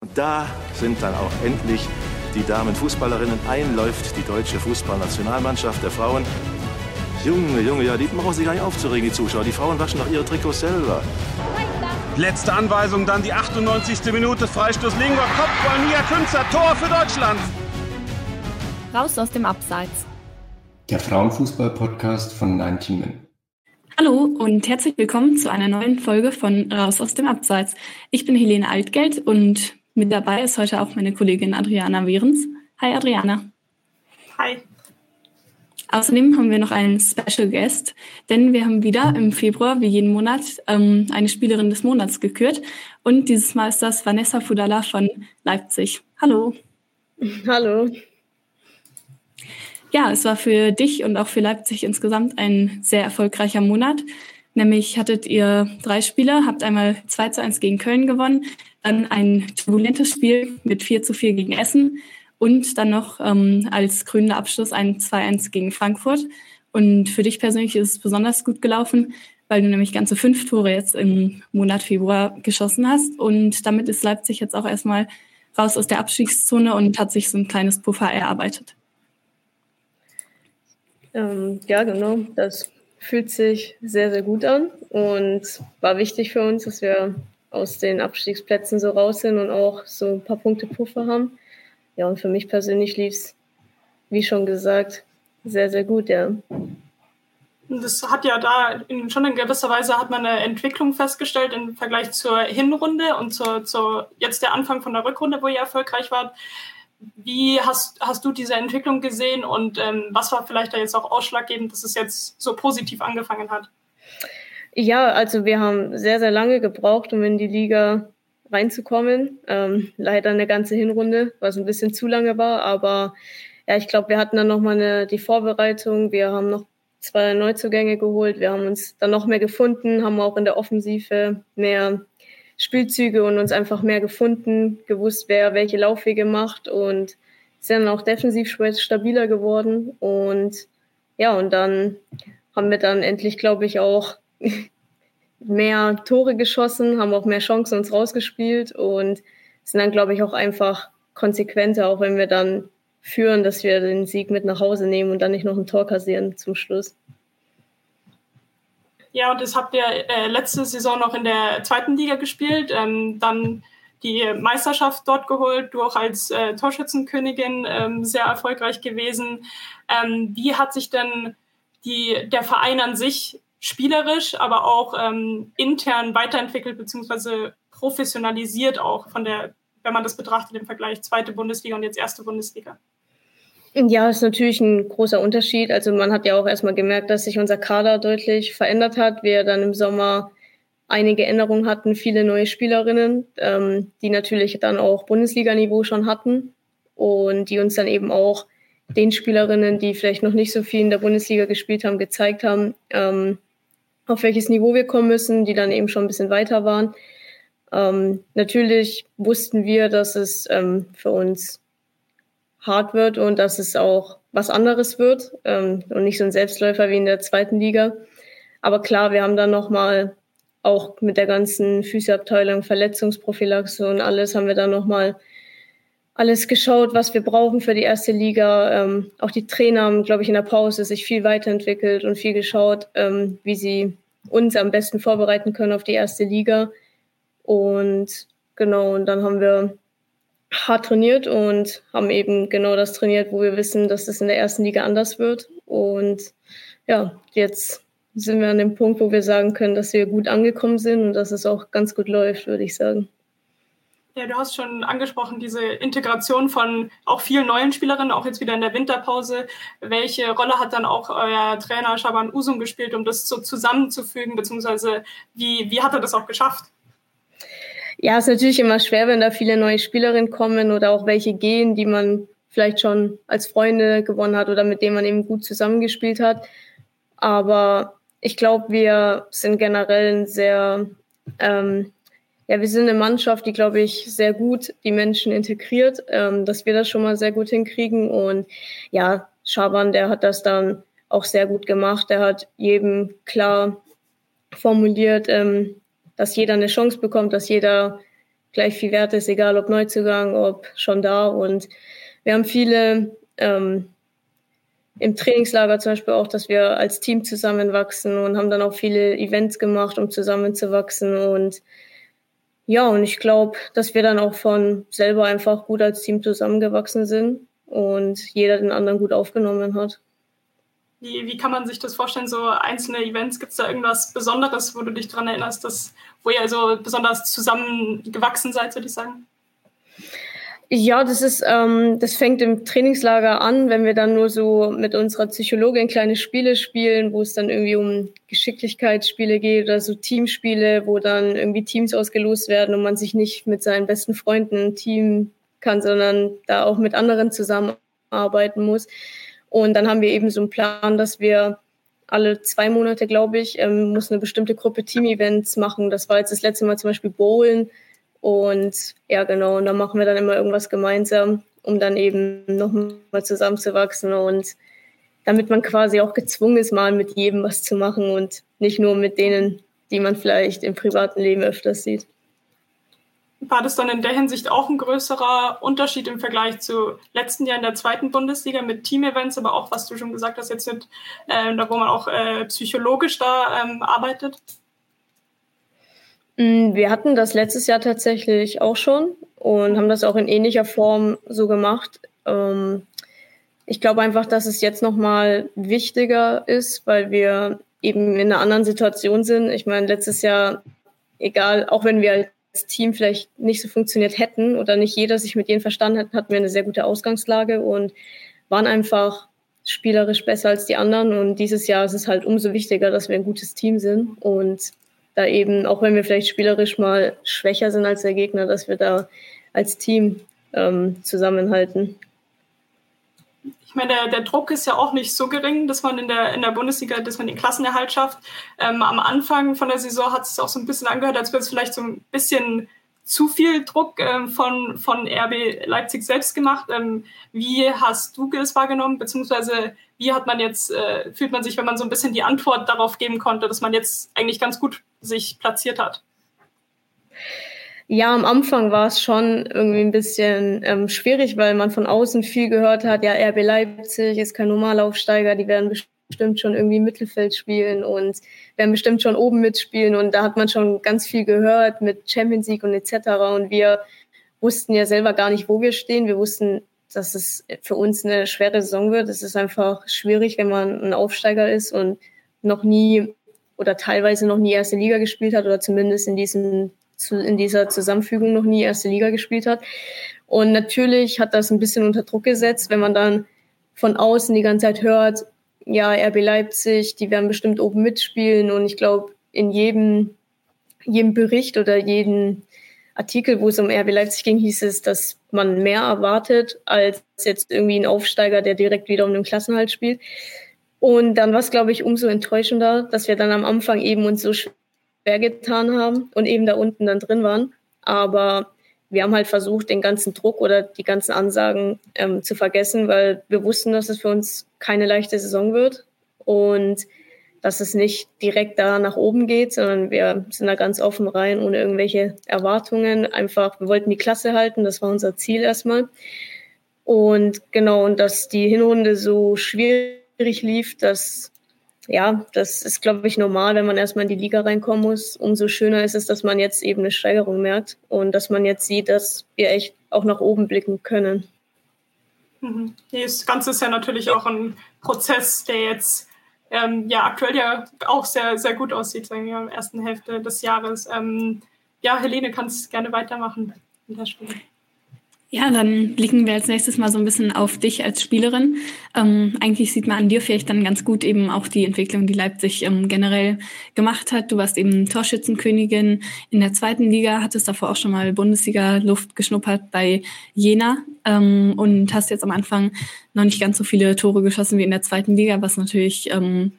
Und da sind dann auch endlich die Damenfußballerinnen. Einläuft die deutsche Fußballnationalmannschaft der Frauen. Junge, Junge, ja, die brauchen sich gar nicht aufzuregen, die Zuschauer. Die Frauen waschen doch ihre Trikots selber. Letzte Anweisung, dann die 98. Minute. Freistoß Lingua, Kopfball, Nia Künzer, Tor für Deutschland. Raus aus dem Abseits. Der Frauenfußball-Podcast von 19 Min. Hallo und herzlich willkommen zu einer neuen Folge von Raus aus dem Abseits. Ich bin Helene Altgeld und mit dabei ist heute auch meine Kollegin Adriana Wehrens. Hi Adriana. Hi. Außerdem haben wir noch einen Special Guest, denn wir haben wieder im Februar, wie jeden Monat, ähm, eine Spielerin des Monats gekürt. Und dieses Mal ist das Vanessa Fudala von Leipzig. Hallo. Hallo. Ja, es war für dich und auch für Leipzig insgesamt ein sehr erfolgreicher Monat. Nämlich hattet ihr drei Spieler, habt einmal 2 zu 1 gegen Köln gewonnen, dann ein turbulentes Spiel mit 4 zu 4 gegen Essen und dann noch ähm, als krönender Abschluss ein 2-1 gegen Frankfurt. Und für dich persönlich ist es besonders gut gelaufen, weil du nämlich ganze fünf Tore jetzt im Monat Februar geschossen hast. Und damit ist Leipzig jetzt auch erstmal raus aus der Abstiegszone und hat sich so ein kleines Puffer erarbeitet. Ähm, ja, genau. Das fühlt sich sehr, sehr gut an und war wichtig für uns, dass wir aus den Abstiegsplätzen so raus sind und auch so ein paar Punkte Puffer haben. Ja, und für mich persönlich lief es, wie schon gesagt, sehr, sehr gut, ja. Das hat ja da in, schon in gewisser Weise hat man eine Entwicklung festgestellt im Vergleich zur Hinrunde und zur, zur jetzt der Anfang von der Rückrunde, wo ihr erfolgreich wart. Wie hast, hast du diese Entwicklung gesehen und ähm, was war vielleicht da jetzt auch ausschlaggebend, dass es jetzt so positiv angefangen hat? Ja, also wir haben sehr, sehr lange gebraucht, um in die Liga reinzukommen. Ähm, leider eine ganze Hinrunde, was ein bisschen zu lange war, aber ja, ich glaube, wir hatten dann nochmal die Vorbereitung. Wir haben noch zwei Neuzugänge geholt. Wir haben uns dann noch mehr gefunden, haben auch in der Offensive mehr Spielzüge und uns einfach mehr gefunden, gewusst, wer welche Laufwege macht und sind dann auch defensiv stabiler geworden. Und ja, und dann haben wir dann endlich, glaube ich, auch mehr Tore geschossen, haben auch mehr Chancen uns rausgespielt und sind dann, glaube ich, auch einfach konsequenter, auch wenn wir dann führen, dass wir den Sieg mit nach Hause nehmen und dann nicht noch ein Tor kassieren zum Schluss. Ja, und das habt ihr äh, letzte Saison noch in der zweiten Liga gespielt, ähm, dann die Meisterschaft dort geholt, du auch als äh, Torschützenkönigin ähm, sehr erfolgreich gewesen. Ähm, wie hat sich denn die, der Verein an sich spielerisch, aber auch ähm, intern weiterentwickelt bzw. professionalisiert auch von der, wenn man das betrachtet im Vergleich zweite Bundesliga und jetzt erste Bundesliga? Ja, ist natürlich ein großer Unterschied. Also man hat ja auch erstmal gemerkt, dass sich unser Kader deutlich verändert hat. Wir dann im Sommer einige Änderungen hatten, viele neue Spielerinnen, ähm, die natürlich dann auch Bundesliga-Niveau schon hatten und die uns dann eben auch den Spielerinnen, die vielleicht noch nicht so viel in der Bundesliga gespielt haben, gezeigt haben, ähm, auf welches Niveau wir kommen müssen, die dann eben schon ein bisschen weiter waren. Ähm, natürlich wussten wir, dass es ähm, für uns hart wird und dass es auch was anderes wird ähm, und nicht so ein Selbstläufer wie in der zweiten Liga. Aber klar, wir haben dann nochmal auch mit der ganzen Physioabteilung, Verletzungsprophylaxe und alles haben wir dann nochmal alles geschaut, was wir brauchen für die erste Liga. Ähm, auch die Trainer haben, glaube ich, in der Pause sich viel weiterentwickelt und viel geschaut, ähm, wie sie uns am besten vorbereiten können auf die erste Liga. Und genau, und dann haben wir hart trainiert und haben eben genau das trainiert, wo wir wissen, dass es in der ersten Liga anders wird. Und ja, jetzt sind wir an dem Punkt, wo wir sagen können, dass wir gut angekommen sind und dass es auch ganz gut läuft, würde ich sagen. Ja, du hast schon angesprochen, diese Integration von auch vielen neuen Spielerinnen, auch jetzt wieder in der Winterpause. Welche Rolle hat dann auch euer Trainer Shaban Usum gespielt, um das so zusammenzufügen, beziehungsweise wie, wie hat er das auch geschafft? Ja, es ist natürlich immer schwer, wenn da viele neue Spielerinnen kommen oder auch welche gehen, die man vielleicht schon als Freunde gewonnen hat oder mit denen man eben gut zusammengespielt hat. Aber ich glaube, wir sind generell ein sehr, ähm, ja, wir sind eine Mannschaft, die, glaube ich, sehr gut die Menschen integriert, ähm, dass wir das schon mal sehr gut hinkriegen. Und ja, Schaban, der hat das dann auch sehr gut gemacht. Der hat jedem klar formuliert, ähm, dass jeder eine Chance bekommt, dass jeder gleich viel wert ist, egal ob Neuzugang, ob schon da. Und wir haben viele ähm, im Trainingslager zum Beispiel auch, dass wir als Team zusammenwachsen und haben dann auch viele Events gemacht, um zusammenzuwachsen. Und ja, und ich glaube, dass wir dann auch von selber einfach gut als Team zusammengewachsen sind und jeder den anderen gut aufgenommen hat. Wie, wie kann man sich das vorstellen, so einzelne Events? Gibt es da irgendwas Besonderes, wo du dich daran erinnerst, dass, wo ihr also besonders zusammengewachsen seid, würde ich sagen? Ja, das ist, ähm, das fängt im Trainingslager an, wenn wir dann nur so mit unserer Psychologin kleine Spiele spielen, wo es dann irgendwie um Geschicklichkeitsspiele geht oder so Teamspiele, wo dann irgendwie Teams ausgelost werden und man sich nicht mit seinen besten Freunden ein Team kann, sondern da auch mit anderen zusammenarbeiten muss. Und dann haben wir eben so einen Plan, dass wir alle zwei Monate, glaube ich, ähm, muss eine bestimmte Gruppe Team-Events machen. Das war jetzt das letzte Mal zum Beispiel Bowlen und ja, genau, und dann machen wir dann immer irgendwas gemeinsam, um dann eben nochmal zusammenzuwachsen und damit man quasi auch gezwungen ist, mal mit jedem was zu machen und nicht nur mit denen, die man vielleicht im privaten Leben öfters sieht. War das dann in der Hinsicht auch ein größerer Unterschied im Vergleich zu letzten Jahr in der zweiten Bundesliga mit Team-Events, aber auch, was du schon gesagt hast, jetzt mit, äh, da wo man auch äh, psychologisch da ähm, arbeitet? Mm, wir hatten das letztes Jahr tatsächlich auch schon und haben das auch in ähnlicher Form so gemacht. Ähm, ich glaube einfach, dass es jetzt nochmal wichtiger ist, weil wir eben in einer anderen Situation sind. Ich meine, letztes Jahr, egal, auch wenn wir als Team vielleicht nicht so funktioniert hätten oder nicht jeder sich mit denen verstanden hat, hatten wir eine sehr gute Ausgangslage und waren einfach spielerisch besser als die anderen. Und dieses Jahr ist es halt umso wichtiger, dass wir ein gutes Team sind und da eben, auch wenn wir vielleicht spielerisch mal schwächer sind als der Gegner, dass wir da als Team ähm, zusammenhalten. Ich meine, der, der, Druck ist ja auch nicht so gering, dass man in der, in der Bundesliga, dass man den Klassenerhalt schafft. Ähm, am Anfang von der Saison hat es auch so ein bisschen angehört, als wäre es vielleicht so ein bisschen zu viel Druck ähm, von, von RB Leipzig selbst gemacht. Ähm, wie hast du das wahrgenommen, beziehungsweise wie hat man jetzt, äh, fühlt man sich, wenn man so ein bisschen die Antwort darauf geben konnte, dass man jetzt eigentlich ganz gut sich platziert hat? Ja, am Anfang war es schon irgendwie ein bisschen ähm, schwierig, weil man von außen viel gehört hat, ja, RB Leipzig ist kein Normalaufsteiger, die werden bestimmt schon irgendwie Mittelfeld spielen und werden bestimmt schon oben mitspielen und da hat man schon ganz viel gehört mit Champions League und etc. Und wir wussten ja selber gar nicht, wo wir stehen. Wir wussten dass es für uns eine schwere Saison wird. Es ist einfach schwierig, wenn man ein Aufsteiger ist und noch nie oder teilweise noch nie erste Liga gespielt hat oder zumindest in diesem in dieser Zusammenfügung noch nie erste Liga gespielt hat. Und natürlich hat das ein bisschen unter Druck gesetzt, wenn man dann von außen die ganze Zeit hört, ja, RB Leipzig, die werden bestimmt oben mitspielen. Und ich glaube, in jedem, jedem Bericht oder jedem Artikel, wo es um RB Leipzig ging, hieß es, dass man mehr erwartet als jetzt irgendwie ein Aufsteiger, der direkt wieder um den Klassenhalt spielt. Und dann war es, glaube ich, umso enttäuschender, dass wir dann am Anfang eben uns so getan haben und eben da unten dann drin waren. Aber wir haben halt versucht, den ganzen Druck oder die ganzen Ansagen ähm, zu vergessen, weil wir wussten, dass es für uns keine leichte Saison wird. Und dass es nicht direkt da nach oben geht, sondern wir sind da ganz offen rein, ohne irgendwelche Erwartungen. Einfach, wir wollten die Klasse halten, das war unser Ziel erstmal. Und genau, und dass die Hinrunde so schwierig lief, dass ja, das ist, glaube ich, normal, wenn man erstmal in die Liga reinkommen muss. Umso schöner ist es, dass man jetzt eben eine Steigerung merkt und dass man jetzt sieht, dass wir echt auch nach oben blicken können. Mhm. Das Ganze ist ja natürlich auch ein Prozess, der jetzt ähm, ja aktuell ja auch sehr, sehr gut aussieht, sagen wir, in der ersten Hälfte des Jahres. Ähm, ja, Helene, kannst gerne weitermachen in der Spiel. Ja, dann blicken wir als nächstes mal so ein bisschen auf dich als Spielerin. Ähm, eigentlich sieht man an dir vielleicht dann ganz gut eben auch die Entwicklung, die Leipzig ähm, generell gemacht hat. Du warst eben Torschützenkönigin in der zweiten Liga, hattest davor auch schon mal Bundesliga-Luft geschnuppert bei Jena ähm, und hast jetzt am Anfang noch nicht ganz so viele Tore geschossen wie in der zweiten Liga, was natürlich ähm,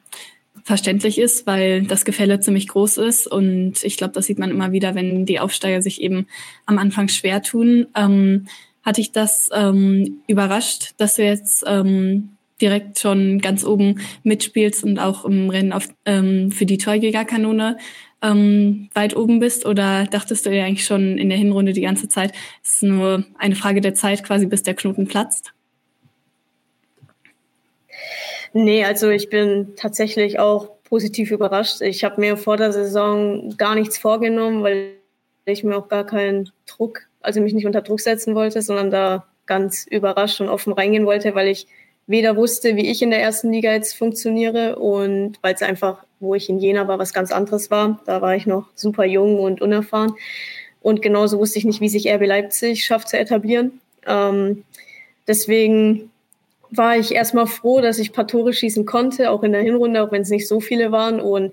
verständlich ist, weil das Gefälle ziemlich groß ist. Und ich glaube, das sieht man immer wieder, wenn die Aufsteiger sich eben am Anfang schwer tun. Ähm, hatte ich das ähm, überrascht, dass du jetzt ähm, direkt schon ganz oben mitspielst und auch im Rennen auf, ähm, für die Torjägerkanone ähm, weit oben bist oder dachtest du dir eigentlich schon in der Hinrunde die ganze Zeit, es ist nur eine Frage der Zeit quasi, bis der Knoten platzt? Nee, also ich bin tatsächlich auch positiv überrascht. Ich habe mir vor der Saison gar nichts vorgenommen, weil ich mir auch gar keinen Druck, also mich nicht unter Druck setzen wollte, sondern da ganz überrascht und offen reingehen wollte, weil ich weder wusste, wie ich in der ersten Liga jetzt funktioniere und weil es einfach, wo ich in Jena war, was ganz anderes war. Da war ich noch super jung und unerfahren. Und genauso wusste ich nicht, wie sich RB Leipzig schafft zu etablieren. Ähm, deswegen war ich erstmal froh, dass ich ein paar Tore schießen konnte, auch in der Hinrunde, auch wenn es nicht so viele waren. Und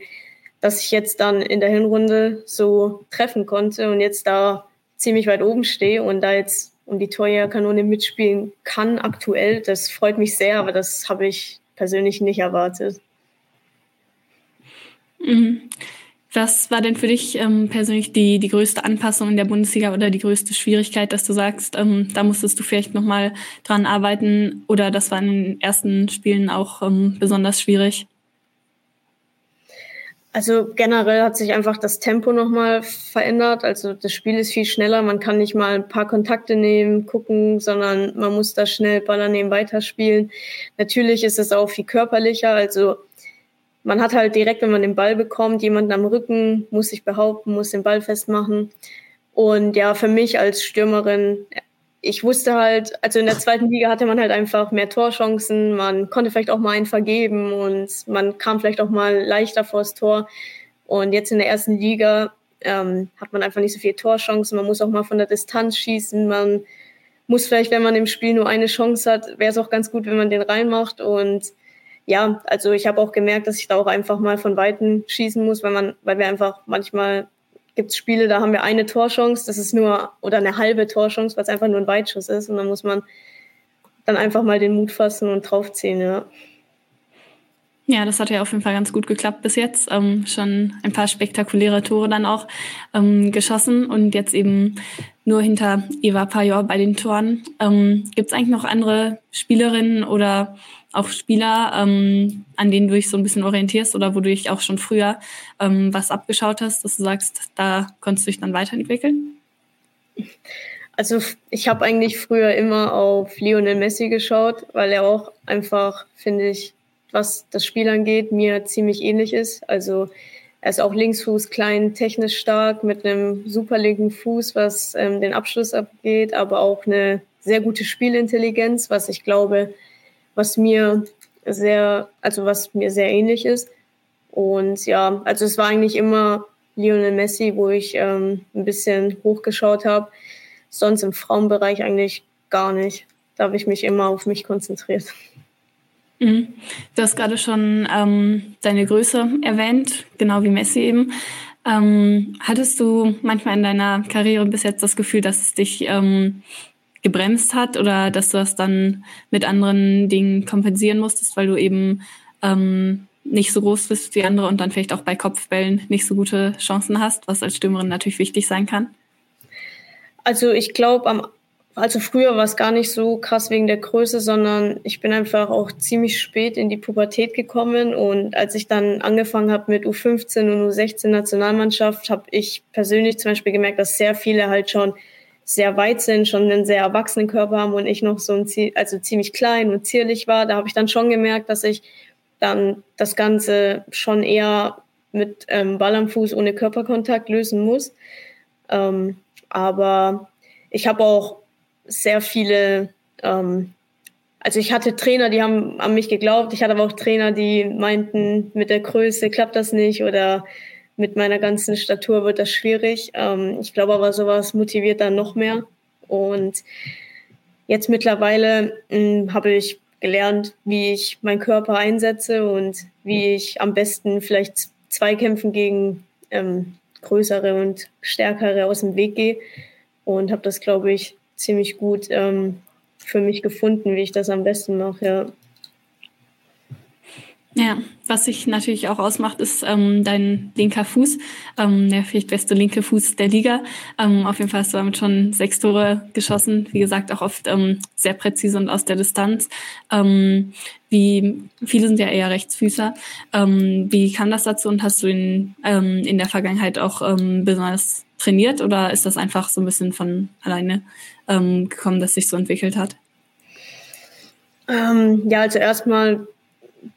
dass ich jetzt dann in der Hinrunde so treffen konnte und jetzt da ziemlich weit oben stehe und da jetzt um die Torjägerkanone mitspielen kann aktuell. Das freut mich sehr, aber das habe ich persönlich nicht erwartet. Mhm. Was war denn für dich ähm, persönlich die, die größte Anpassung in der Bundesliga oder die größte Schwierigkeit, dass du sagst, ähm, da musstest du vielleicht nochmal dran arbeiten oder das war in den ersten Spielen auch ähm, besonders schwierig? Also generell hat sich einfach das Tempo nochmal verändert. Also das Spiel ist viel schneller. Man kann nicht mal ein paar Kontakte nehmen, gucken, sondern man muss da schnell Baller nehmen, weiterspielen. Natürlich ist es auch viel körperlicher. Also man hat halt direkt, wenn man den Ball bekommt, jemanden am Rücken, muss sich behaupten, muss den Ball festmachen. Und ja, für mich als Stürmerin ich wusste halt, also in der zweiten Liga hatte man halt einfach mehr Torchancen, man konnte vielleicht auch mal einen vergeben und man kam vielleicht auch mal leichter vors Tor. Und jetzt in der ersten Liga ähm, hat man einfach nicht so viele Torchancen, man muss auch mal von der Distanz schießen, man muss vielleicht, wenn man im Spiel nur eine Chance hat, wäre es auch ganz gut, wenn man den reinmacht. Und ja, also ich habe auch gemerkt, dass ich da auch einfach mal von Weitem schießen muss, weil man, weil wir einfach manchmal gibt es Spiele, da haben wir eine Torchance, das ist nur, oder eine halbe Torchance, weil es einfach nur ein Weitschuss ist. Und dann muss man dann einfach mal den Mut fassen und draufziehen, ja. Ja, das hat ja auf jeden Fall ganz gut geklappt bis jetzt. Ähm, schon ein paar spektakuläre Tore dann auch ähm, geschossen und jetzt eben nur hinter Eva Pajor bei den Toren. Ähm, Gibt es eigentlich noch andere Spielerinnen oder auch Spieler, ähm, an denen du dich so ein bisschen orientierst oder wo du dich auch schon früher ähm, was abgeschaut hast, dass du sagst, da konntest du dich dann weiterentwickeln? Also ich habe eigentlich früher immer auf Lionel Messi geschaut, weil er auch einfach, finde ich, was das Spiel angeht, mir ziemlich ähnlich ist. Also er ist auch Linksfuß, klein, technisch stark, mit einem super linken Fuß, was ähm, den Abschluss abgeht, aber auch eine sehr gute Spielintelligenz, was ich glaube, was mir sehr, also was mir sehr ähnlich ist. Und ja, also es war eigentlich immer Lionel Messi, wo ich ähm, ein bisschen hochgeschaut habe. Sonst im Frauenbereich eigentlich gar nicht. Da habe ich mich immer auf mich konzentriert. Mhm. Du hast gerade schon ähm, deine Größe erwähnt, genau wie Messi eben. Ähm, hattest du manchmal in deiner Karriere bis jetzt das Gefühl, dass es dich ähm, gebremst hat oder dass du das dann mit anderen Dingen kompensieren musstest, weil du eben ähm, nicht so groß bist wie andere und dann vielleicht auch bei Kopfbällen nicht so gute Chancen hast, was als Stürmerin natürlich wichtig sein kann? Also ich glaube, am also früher war es gar nicht so krass wegen der Größe, sondern ich bin einfach auch ziemlich spät in die Pubertät gekommen und als ich dann angefangen habe mit U15 und U16 Nationalmannschaft, habe ich persönlich zum Beispiel gemerkt, dass sehr viele halt schon sehr weit sind, schon einen sehr erwachsenen Körper haben und ich noch so ein also ziemlich klein und zierlich war. Da habe ich dann schon gemerkt, dass ich dann das Ganze schon eher mit ähm, Ball am Fuß ohne Körperkontakt lösen muss. Ähm, aber ich habe auch sehr viele, ähm, also ich hatte Trainer, die haben an mich geglaubt. Ich hatte aber auch Trainer, die meinten, mit der Größe klappt das nicht oder mit meiner ganzen Statur wird das schwierig. Ähm, ich glaube aber, sowas motiviert dann noch mehr. Und jetzt mittlerweile hm, habe ich gelernt, wie ich meinen Körper einsetze und wie ich am besten vielleicht Zweikämpfen gegen ähm, größere und stärkere aus dem Weg gehe. Und habe das, glaube ich, ziemlich gut ähm, für mich gefunden, wie ich das am besten mache, ja. Ja, was sich natürlich auch ausmacht, ist ähm, dein linker Fuß, ähm, der vielleicht beste linke Fuß der Liga. Ähm, auf jeden Fall hast du damit schon sechs Tore geschossen. Wie gesagt, auch oft ähm, sehr präzise und aus der Distanz. Ähm, wie viele sind ja eher Rechtsfüßer. Ähm, wie kam das dazu und hast du ihn ähm, in der Vergangenheit auch ähm, besonders trainiert oder ist das einfach so ein bisschen von alleine ähm, gekommen, dass sich so entwickelt hat? Ähm, ja, also erstmal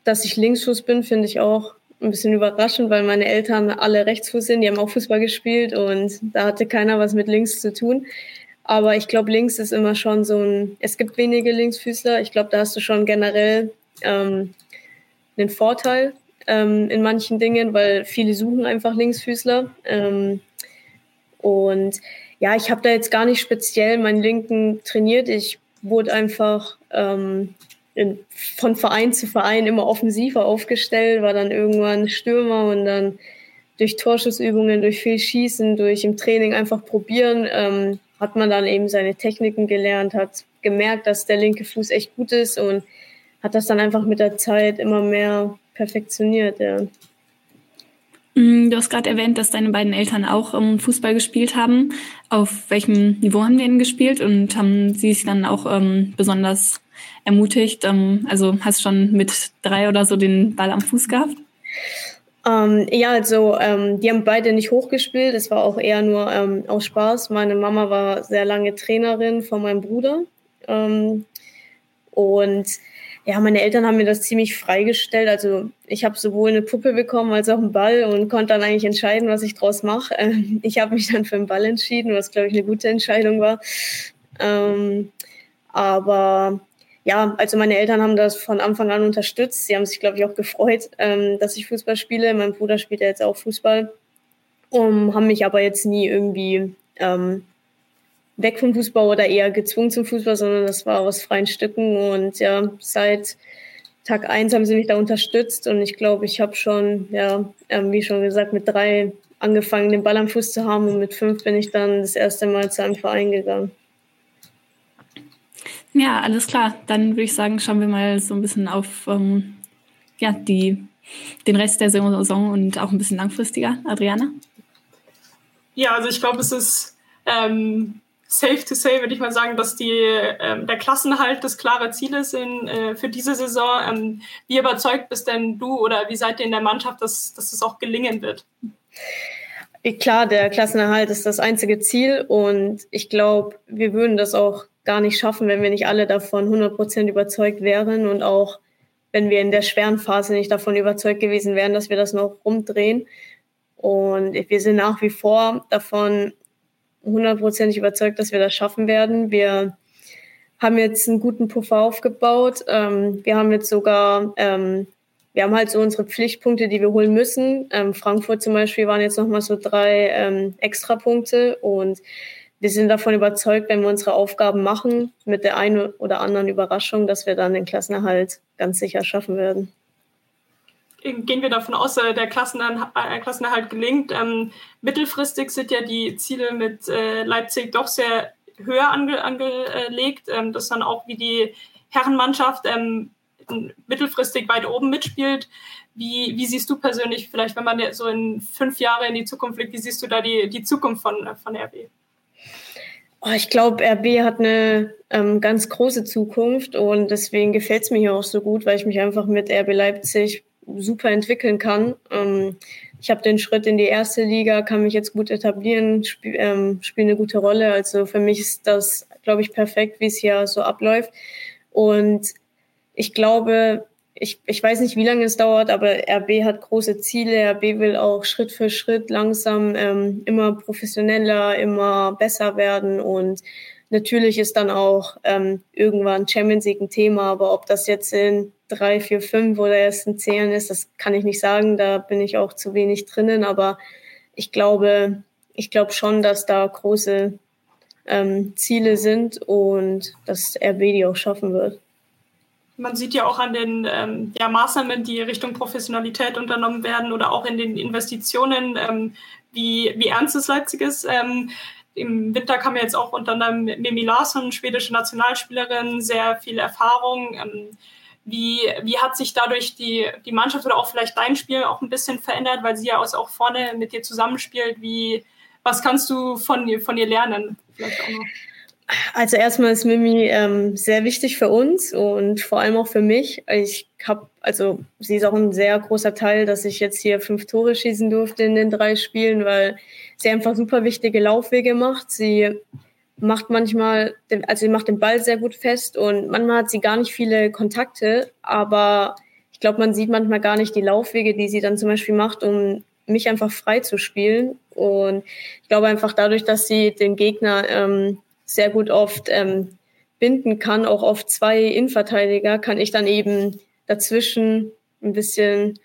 dass ich Linksfuß bin, finde ich auch ein bisschen überraschend, weil meine Eltern alle Rechtsfuß sind, die haben auch Fußball gespielt und da hatte keiner was mit links zu tun. Aber ich glaube, links ist immer schon so ein, es gibt wenige Linksfüßler. Ich glaube, da hast du schon generell ähm, einen Vorteil ähm, in manchen Dingen, weil viele suchen einfach Linksfüßler. Ähm, und ja, ich habe da jetzt gar nicht speziell meinen Linken trainiert. Ich wurde einfach ähm, in, von Verein zu Verein immer offensiver aufgestellt, war dann irgendwann Stürmer und dann durch Torschussübungen, durch viel Schießen, durch im Training einfach probieren, ähm, hat man dann eben seine Techniken gelernt, hat gemerkt, dass der linke Fuß echt gut ist und hat das dann einfach mit der Zeit immer mehr perfektioniert. Ja. Mm, du hast gerade erwähnt, dass deine beiden Eltern auch um, Fußball gespielt haben. Auf welchem Niveau haben die denn gespielt und haben sie sich dann auch ähm, besonders ermutigt? Ähm, also hast du schon mit drei oder so den Ball am Fuß gehabt? Ähm, ja, also ähm, die haben beide nicht hochgespielt. Es war auch eher nur ähm, aus Spaß. Meine Mama war sehr lange Trainerin von meinem Bruder. Ähm, und ja, meine Eltern haben mir das ziemlich freigestellt. Also ich habe sowohl eine Puppe bekommen als auch einen Ball und konnte dann eigentlich entscheiden, was ich draus mache. Ähm, ich habe mich dann für den Ball entschieden, was glaube ich eine gute Entscheidung war. Ähm, aber ja, also meine Eltern haben das von Anfang an unterstützt. Sie haben sich, glaube ich, auch gefreut, ähm, dass ich Fußball spiele. Mein Bruder spielt ja jetzt auch Fußball. Um, haben mich aber jetzt nie irgendwie ähm, weg vom Fußball oder eher gezwungen zum Fußball, sondern das war aus freien Stücken. Und ja, seit Tag eins haben sie mich da unterstützt und ich glaube, ich habe schon, ja, ähm, wie schon gesagt, mit drei angefangen, den Ball am Fuß zu haben und mit fünf bin ich dann das erste Mal zu einem Verein gegangen. Ja, alles klar. Dann würde ich sagen, schauen wir mal so ein bisschen auf ähm, ja, die, den Rest der Saison und auch ein bisschen langfristiger. Adriana? Ja, also ich glaube, es ist ähm, safe to say, würde ich mal sagen, dass die, ähm, der Klassenhalt das klare Ziel ist in, äh, für diese Saison. Ähm, wie überzeugt bist denn du oder wie seid ihr in der Mannschaft, dass, dass das auch gelingen wird? Klar, der Klassenerhalt ist das einzige Ziel und ich glaube, wir würden das auch gar nicht schaffen, wenn wir nicht alle davon 100 Prozent überzeugt wären und auch wenn wir in der schweren Phase nicht davon überzeugt gewesen wären, dass wir das noch rumdrehen. Und wir sind nach wie vor davon hundertprozentig überzeugt, dass wir das schaffen werden. Wir haben jetzt einen guten Puffer aufgebaut. Ähm, wir haben jetzt sogar, ähm, wir haben halt so unsere Pflichtpunkte, die wir holen müssen. Ähm, Frankfurt zum Beispiel waren jetzt nochmal so drei ähm, Extrapunkte und wir sind davon überzeugt, wenn wir unsere Aufgaben machen, mit der einen oder anderen Überraschung, dass wir dann den Klassenerhalt ganz sicher schaffen werden. Gehen wir davon aus, dass der äh, Klassenerhalt gelingt. Ähm, mittelfristig sind ja die Ziele mit äh, Leipzig doch sehr höher ange angelegt, ähm, dass dann auch wie die Herrenmannschaft ähm, mittelfristig weit oben mitspielt. Wie, wie siehst du persönlich, vielleicht wenn man so in fünf Jahre in die Zukunft blickt, wie siehst du da die, die Zukunft von, von RB? Oh, ich glaube, RB hat eine ähm, ganz große Zukunft und deswegen gefällt es mir hier auch so gut, weil ich mich einfach mit RB Leipzig super entwickeln kann. Ähm, ich habe den Schritt in die erste Liga, kann mich jetzt gut etablieren, spiel, ähm, spiele eine gute Rolle. Also für mich ist das, glaube ich, perfekt, wie es hier so abläuft. Und ich glaube, ich, ich weiß nicht, wie lange es dauert, aber RB hat große Ziele. RB will auch Schritt für Schritt langsam ähm, immer professioneller, immer besser werden. Und natürlich ist dann auch ähm, irgendwann Champions League ein Thema, aber ob das jetzt in drei, vier, fünf oder erst in zehn ist, das kann ich nicht sagen. Da bin ich auch zu wenig drinnen. Aber ich glaube, ich glaube schon, dass da große ähm, Ziele sind und dass RB die auch schaffen wird man sieht ja auch an den ähm, ja, Maßnahmen, die Richtung Professionalität unternommen werden oder auch in den Investitionen, ähm, wie, wie ernst es Leipzig ist. Im Winter kam jetzt auch unter anderem Mimi Larsson, schwedische Nationalspielerin, sehr viel Erfahrung. Ähm, Wie, wie hat sich dadurch die, die Mannschaft oder auch vielleicht dein Spiel auch ein bisschen verändert, weil sie ja auch vorne mit dir zusammenspielt? Wie, was kannst du von, von ihr lernen? Vielleicht auch noch. Also erstmal ist Mimi ähm, sehr wichtig für uns und vor allem auch für mich. Ich habe, also sie ist auch ein sehr großer Teil, dass ich jetzt hier fünf Tore schießen durfte in den drei Spielen, weil sie einfach super wichtige Laufwege macht. Sie macht manchmal, den, also sie macht den Ball sehr gut fest und manchmal hat sie gar nicht viele Kontakte, aber ich glaube, man sieht manchmal gar nicht die Laufwege, die sie dann zum Beispiel macht, um mich einfach frei zu spielen. Und ich glaube einfach dadurch, dass sie den Gegner ähm, sehr gut oft ähm, binden kann, auch auf zwei Innenverteidiger, kann ich dann eben dazwischen ein bisschen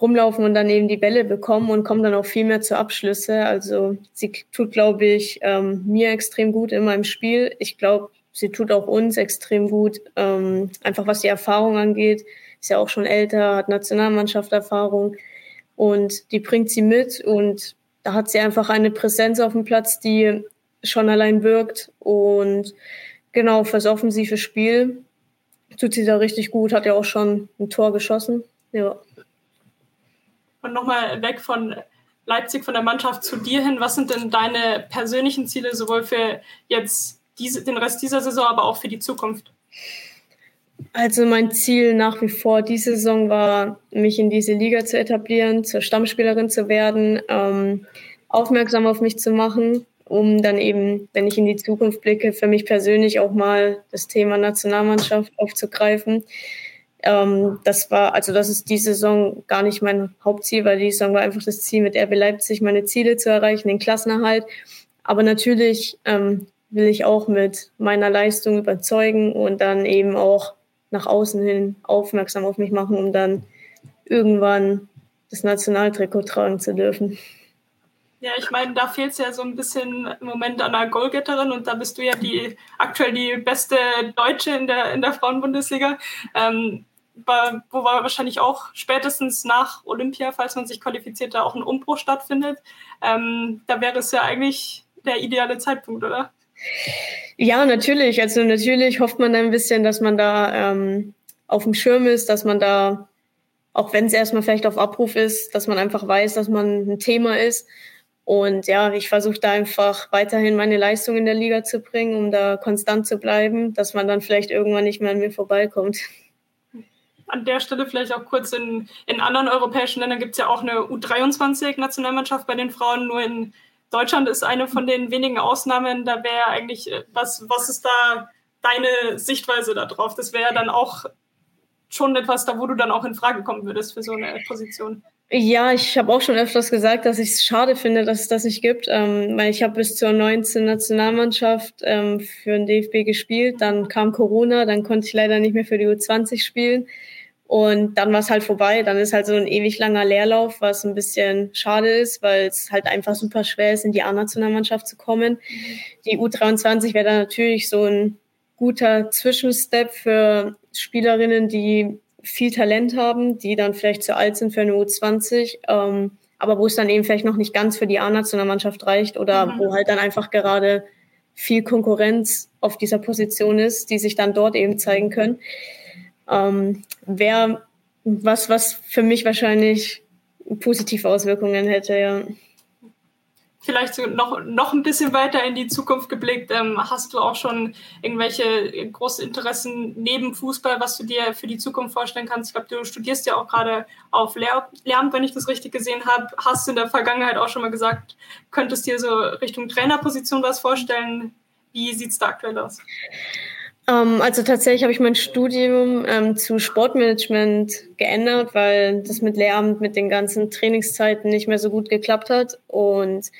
rumlaufen und dann eben die Bälle bekommen und kommen dann auch viel mehr zu Abschlüsse. Also sie tut, glaube ich, ähm, mir extrem gut in meinem Spiel. Ich glaube, sie tut auch uns extrem gut, ähm, einfach was die Erfahrung angeht. Ist ja auch schon älter, hat Nationalmannschaft-Erfahrung und die bringt sie mit und da hat sie einfach eine Präsenz auf dem Platz, die schon allein wirkt. Und genau, fürs offensive Spiel tut sie da richtig gut, hat ja auch schon ein Tor geschossen. Ja. Und nochmal weg von Leipzig, von der Mannschaft zu dir hin. Was sind denn deine persönlichen Ziele, sowohl für jetzt diese, den Rest dieser Saison, aber auch für die Zukunft? Also mein Ziel nach wie vor diese Saison war, mich in diese Liga zu etablieren, zur Stammspielerin zu werden, ähm, aufmerksam auf mich zu machen um dann eben, wenn ich in die Zukunft blicke, für mich persönlich auch mal das Thema Nationalmannschaft aufzugreifen. Ähm, das war, also das ist die Saison gar nicht mein Hauptziel, weil die Saison war einfach das Ziel, mit RB Leipzig meine Ziele zu erreichen, den Klassenerhalt. Aber natürlich ähm, will ich auch mit meiner Leistung überzeugen und dann eben auch nach außen hin aufmerksam auf mich machen, um dann irgendwann das Nationaltrikot tragen zu dürfen. Ja, ich meine, da fehlt es ja so ein bisschen im Moment an einer Goalgetterin und da bist du ja die aktuell die beste Deutsche in der, in der Frauenbundesliga. Ähm, wo war wahrscheinlich auch spätestens nach Olympia, falls man sich qualifiziert, da auch ein Umbruch stattfindet. Ähm, da wäre es ja eigentlich der ideale Zeitpunkt, oder? Ja, natürlich. Also natürlich hofft man ein bisschen, dass man da ähm, auf dem Schirm ist, dass man da, auch wenn es erstmal vielleicht auf Abruf ist, dass man einfach weiß, dass man ein Thema ist und ja, ich versuche da einfach weiterhin meine Leistung in der Liga zu bringen, um da konstant zu bleiben, dass man dann vielleicht irgendwann nicht mehr an mir vorbeikommt. An der Stelle vielleicht auch kurz, in, in anderen europäischen Ländern gibt es ja auch eine U23-Nationalmannschaft bei den Frauen, nur in Deutschland ist eine von den wenigen Ausnahmen. Da wäre eigentlich, äh, was, was ist da deine Sichtweise darauf? Das wäre dann auch schon etwas da, wo du dann auch in Frage kommen würdest für so eine Position. Ja, ich habe auch schon öfters gesagt, dass ich es schade finde, dass es das nicht gibt. Ähm, weil ich habe bis zur 19 Nationalmannschaft ähm, für den DFB gespielt. Dann kam Corona, dann konnte ich leider nicht mehr für die U20 spielen. Und dann war es halt vorbei. Dann ist halt so ein ewig langer Leerlauf, was ein bisschen schade ist, weil es halt einfach super schwer ist, in die A-Nationalmannschaft zu kommen. Die U23 wäre dann natürlich so ein guter Zwischenstep für Spielerinnen, die viel Talent haben, die dann vielleicht zu alt sind für eine U20, ähm, aber wo es dann eben vielleicht noch nicht ganz für die A-Nationalmannschaft reicht oder mhm. wo halt dann einfach gerade viel Konkurrenz auf dieser Position ist, die sich dann dort eben zeigen können. Ähm, Wäre was, was für mich wahrscheinlich positive Auswirkungen hätte, ja vielleicht noch, noch ein bisschen weiter in die Zukunft geblickt, ähm, hast du auch schon irgendwelche großen Interessen neben Fußball, was du dir für die Zukunft vorstellen kannst? Ich glaube, du studierst ja auch gerade auf Lehramt, wenn ich das richtig gesehen habe. Hast du in der Vergangenheit auch schon mal gesagt, könntest dir so Richtung Trainerposition was vorstellen? Wie sieht es da aktuell aus? Ähm, also tatsächlich habe ich mein Studium ähm, zu Sportmanagement geändert, weil das mit Lehramt mit den ganzen Trainingszeiten nicht mehr so gut geklappt hat. Und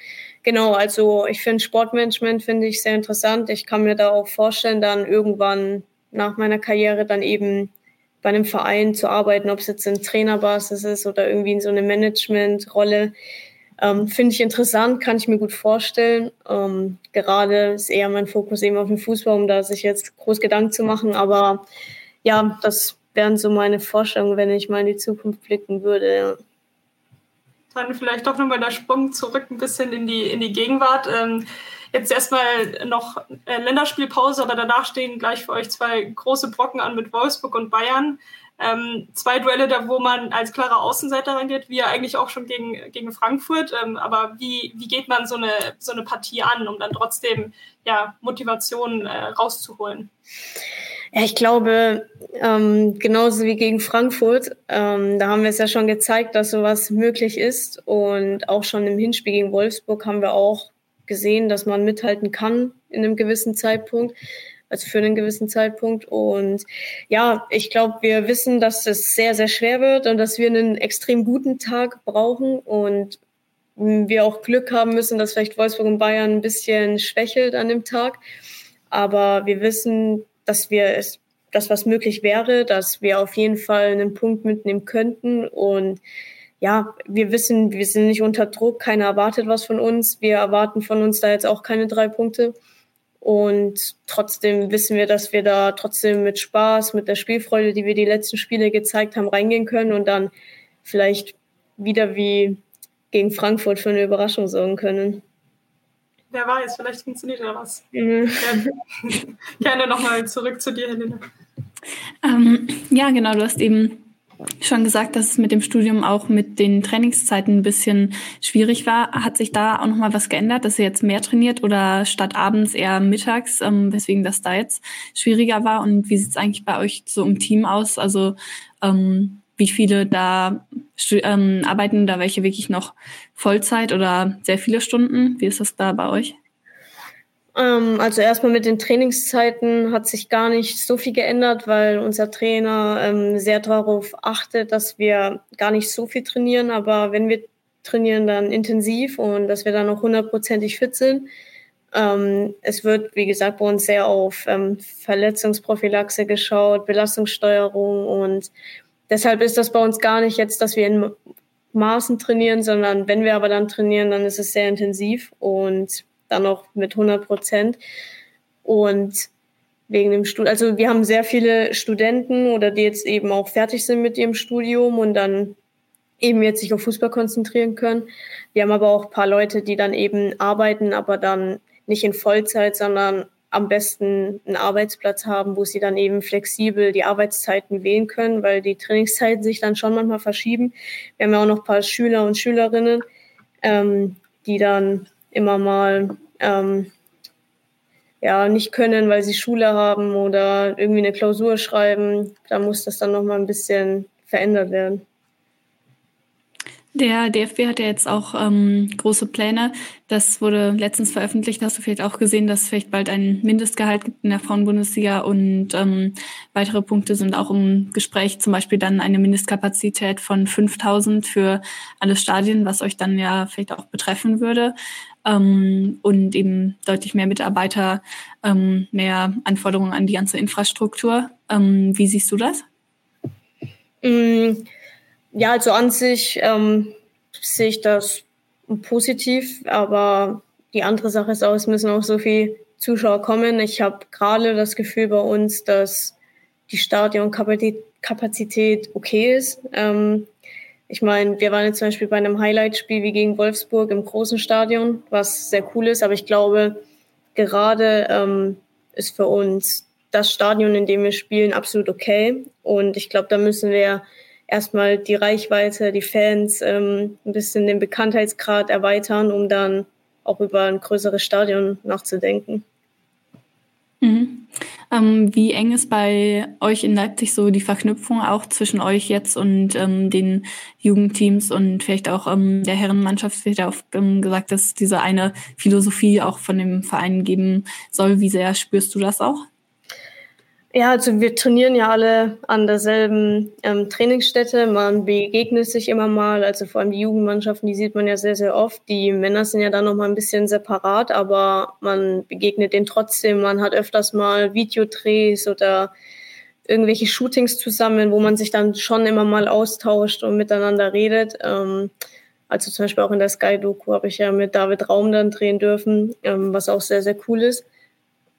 genau, also ich finde Sportmanagement finde ich sehr interessant. Ich kann mir da auch vorstellen, dann irgendwann nach meiner Karriere dann eben bei einem Verein zu arbeiten, ob es jetzt in Trainerbasis ist oder irgendwie in so eine Managementrolle. Ähm, Finde ich interessant, kann ich mir gut vorstellen. Ähm, gerade ist eher mein Fokus eben auf den Fußball, um da sich jetzt groß Gedanken zu machen. Aber ja, das wären so meine Vorstellungen, wenn ich mal in die Zukunft blicken würde. Dann vielleicht doch nochmal der Sprung zurück ein bisschen in die, in die Gegenwart. Ähm, jetzt erstmal noch äh, Länderspielpause, aber danach stehen gleich für euch zwei große Brocken an mit Wolfsburg und Bayern. Ähm, zwei Duelle, da wo man als klarer Außenseiter reingeht, wie ja eigentlich auch schon gegen, gegen Frankfurt. Ähm, aber wie, wie geht man so eine, so eine Partie an, um dann trotzdem ja, Motivation äh, rauszuholen? Ja, ich glaube, ähm, genauso wie gegen Frankfurt, ähm, da haben wir es ja schon gezeigt, dass sowas möglich ist. Und auch schon im Hinspiel gegen Wolfsburg haben wir auch gesehen, dass man mithalten kann in einem gewissen Zeitpunkt, also für einen gewissen Zeitpunkt. Und ja, ich glaube, wir wissen, dass es sehr, sehr schwer wird und dass wir einen extrem guten Tag brauchen und wir auch Glück haben müssen, dass vielleicht Wolfsburg und Bayern ein bisschen schwächelt an dem Tag. Aber wir wissen, dass wir es, das was möglich wäre, dass wir auf jeden Fall einen Punkt mitnehmen könnten und ja, wir wissen, wir sind nicht unter Druck, keiner erwartet was von uns. Wir erwarten von uns da jetzt auch keine drei Punkte. Und trotzdem wissen wir, dass wir da trotzdem mit Spaß, mit der Spielfreude, die wir die letzten Spiele gezeigt haben, reingehen können und dann vielleicht wieder wie gegen Frankfurt für eine Überraschung sorgen können. Wer weiß, vielleicht funktioniert ja was. Mhm. Ja. Gerne nochmal zurück zu dir, Helene. Ähm, ja, genau, du hast eben schon gesagt, dass es mit dem Studium auch mit den Trainingszeiten ein bisschen schwierig war. Hat sich da auch nochmal was geändert, dass ihr jetzt mehr trainiert oder statt abends eher mittags, ähm, weswegen das da jetzt schwieriger war? Und wie sieht es eigentlich bei euch so im Team aus? Also ähm, wie viele da ähm, arbeiten, da welche wirklich noch Vollzeit oder sehr viele Stunden? Wie ist das da bei euch? Ähm, also erstmal mit den Trainingszeiten hat sich gar nicht so viel geändert, weil unser Trainer ähm, sehr darauf achtet, dass wir gar nicht so viel trainieren, aber wenn wir trainieren, dann intensiv und dass wir dann auch hundertprozentig fit sind. Ähm, es wird, wie gesagt, bei uns sehr auf Verletzungsprophylaxe geschaut, Belastungssteuerung und Deshalb ist das bei uns gar nicht jetzt, dass wir in Maßen trainieren, sondern wenn wir aber dann trainieren, dann ist es sehr intensiv und dann auch mit 100 Prozent. Und wegen dem Studium, also wir haben sehr viele Studenten oder die jetzt eben auch fertig sind mit ihrem Studium und dann eben jetzt sich auf Fußball konzentrieren können. Wir haben aber auch ein paar Leute, die dann eben arbeiten, aber dann nicht in Vollzeit, sondern am besten einen Arbeitsplatz haben, wo sie dann eben flexibel die Arbeitszeiten wählen können, weil die Trainingszeiten sich dann schon manchmal verschieben. Wir haben ja auch noch ein paar Schüler und Schülerinnen, ähm, die dann immer mal ähm, ja nicht können, weil sie Schule haben oder irgendwie eine Klausur schreiben. Da muss das dann noch mal ein bisschen verändert werden. Der DFB hat ja jetzt auch ähm, große Pläne. Das wurde letztens veröffentlicht. Hast du vielleicht auch gesehen, dass es vielleicht bald ein Mindestgehalt gibt in der Frauenbundesliga und ähm, weitere Punkte sind auch im Gespräch. Zum Beispiel dann eine Mindestkapazität von 5000 für alle Stadien, was euch dann ja vielleicht auch betreffen würde. Ähm, und eben deutlich mehr Mitarbeiter, ähm, mehr Anforderungen an die ganze Infrastruktur. Ähm, wie siehst du das? Mm ja, also an sich ähm, sehe ich das positiv, aber die andere Sache ist auch, es müssen auch so viele Zuschauer kommen. Ich habe gerade das Gefühl bei uns, dass die Stadionkapazität okay ist. Ähm, ich meine, wir waren jetzt zum Beispiel bei einem Highlight-Spiel wie gegen Wolfsburg im großen Stadion, was sehr cool ist, aber ich glaube, gerade ähm, ist für uns das Stadion, in dem wir spielen, absolut okay. Und ich glaube, da müssen wir erstmal die Reichweite, die Fans, ähm, ein bisschen den Bekanntheitsgrad erweitern, um dann auch über ein größeres Stadion nachzudenken. Mhm. Ähm, wie eng ist bei euch in Leipzig so die Verknüpfung auch zwischen euch jetzt und ähm, den Jugendteams und vielleicht auch ähm, der Herrenmannschaft? Wird ja auch ähm, gesagt, dass diese eine Philosophie auch von dem Verein geben soll. Wie sehr spürst du das auch? Ja, also wir trainieren ja alle an derselben ähm, Trainingsstätte. Man begegnet sich immer mal, also vor allem die Jugendmannschaften, die sieht man ja sehr, sehr oft. Die Männer sind ja dann noch mal ein bisschen separat, aber man begegnet denen trotzdem. Man hat öfters mal Videodrehs oder irgendwelche Shootings zusammen, wo man sich dann schon immer mal austauscht und miteinander redet. Ähm, also zum Beispiel auch in der Sky-Doku habe ich ja mit David Raum dann drehen dürfen, ähm, was auch sehr, sehr cool ist.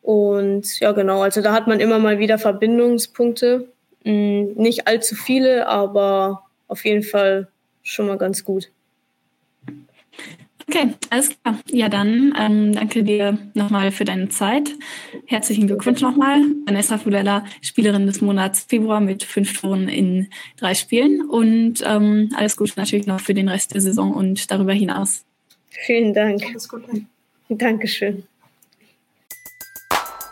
Und ja, genau, also da hat man immer mal wieder Verbindungspunkte. Hm, nicht allzu viele, aber auf jeden Fall schon mal ganz gut. Okay, alles klar. Ja, dann ähm, danke dir nochmal für deine Zeit. Herzlichen Glückwunsch nochmal. Vanessa Fudella, Spielerin des Monats Februar mit fünf Toren in drei Spielen. Und ähm, alles Gute natürlich noch für den Rest der Saison und darüber hinaus. Vielen Dank. Alles Gute. Dankeschön.